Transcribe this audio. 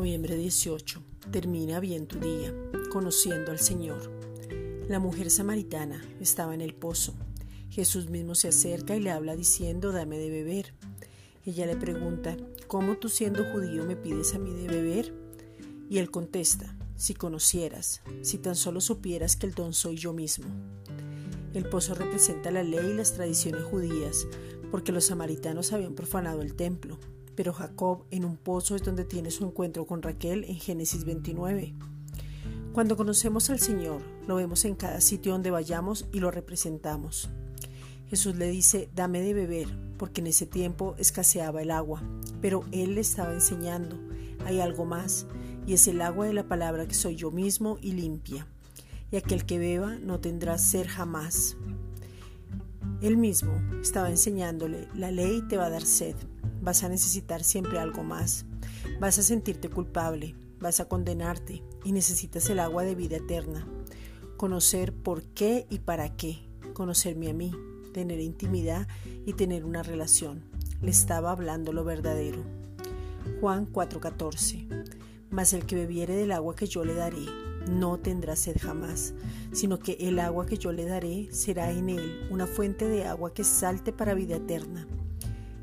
18. Termina bien tu día, conociendo al Señor. La mujer samaritana estaba en el pozo. Jesús mismo se acerca y le habla diciendo, dame de beber. Ella le pregunta, ¿cómo tú siendo judío me pides a mí de beber? Y él contesta, si conocieras, si tan solo supieras que el don soy yo mismo. El pozo representa la ley y las tradiciones judías, porque los samaritanos habían profanado el templo, pero Jacob en un pozo es donde tiene su encuentro con Raquel en Génesis 29. Cuando conocemos al Señor, lo vemos en cada sitio donde vayamos y lo representamos. Jesús le dice, dame de beber, porque en ese tiempo escaseaba el agua, pero Él le estaba enseñando, hay algo más, y es el agua de la palabra que soy yo mismo y limpia, y aquel que beba no tendrá ser jamás. Él mismo estaba enseñándole, la ley te va a dar sed, vas a necesitar siempre algo más. Vas a sentirte culpable, vas a condenarte y necesitas el agua de vida eterna. Conocer por qué y para qué. Conocerme a mí, tener intimidad y tener una relación. Le estaba hablando lo verdadero. Juan 4:14. Mas el que bebiere del agua que yo le daré, no tendrá sed jamás, sino que el agua que yo le daré será en él una fuente de agua que salte para vida eterna.